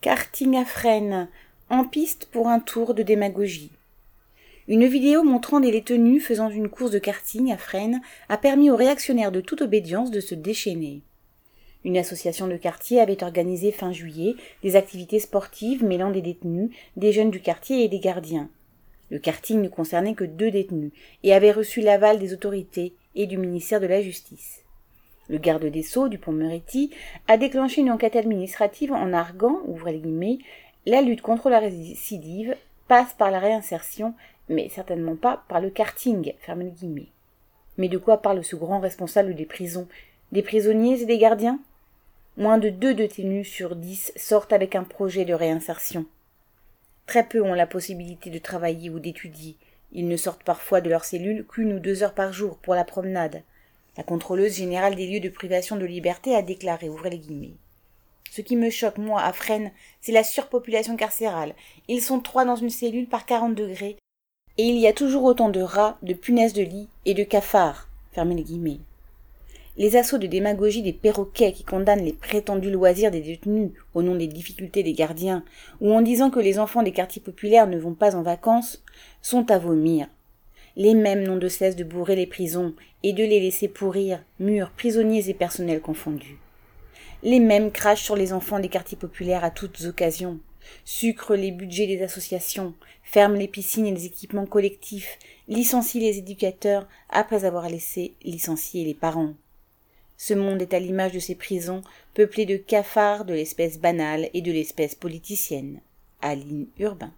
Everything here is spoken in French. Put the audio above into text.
Karting à Fresnes, en piste pour un tour de démagogie. Une vidéo montrant des détenus faisant une course de karting à Fresnes a permis aux réactionnaires de toute obédience de se déchaîner. Une association de quartier avait organisé fin juillet des activités sportives mêlant des détenus, des jeunes du quartier et des gardiens. Le karting ne concernait que deux détenus et avait reçu l'aval des autorités et du ministère de la Justice. Le garde des Sceaux du Pont-Moretti a déclenché une enquête administrative en arguant, ouvrez guillemets, la lutte contre la récidive passe par la réinsertion, mais certainement pas par le karting, fermez les guillemets. Mais de quoi parle ce grand responsable des prisons Des prisonniers et des gardiens? Moins de deux détenus sur dix sortent avec un projet de réinsertion. Très peu ont la possibilité de travailler ou d'étudier. Ils ne sortent parfois de leur cellule qu'une ou deux heures par jour pour la promenade. La contrôleuse générale des lieux de privation de liberté a déclaré, ouvrez les guillemets. Ce qui me choque, moi, à Fresnes, c'est la surpopulation carcérale. Ils sont trois dans une cellule par quarante degrés, et il y a toujours autant de rats, de punaises de lit et de cafards. Fermez les guillemets les assauts de démagogie des perroquets qui condamnent les prétendus loisirs des détenus au nom des difficultés des gardiens, ou en disant que les enfants des quartiers populaires ne vont pas en vacances, sont à vomir. Les mêmes n'ont de cesse de bourrer les prisons et de les laisser pourrir, murs, prisonniers et personnels confondus. Les mêmes crachent sur les enfants des quartiers populaires à toutes occasions, sucrent les budgets des associations, ferment les piscines et les équipements collectifs, licencient les éducateurs après avoir laissé licencier les parents. Ce monde est à l'image de ces prisons, peuplées de cafards de l'espèce banale et de l'espèce politicienne. Aline Urbain.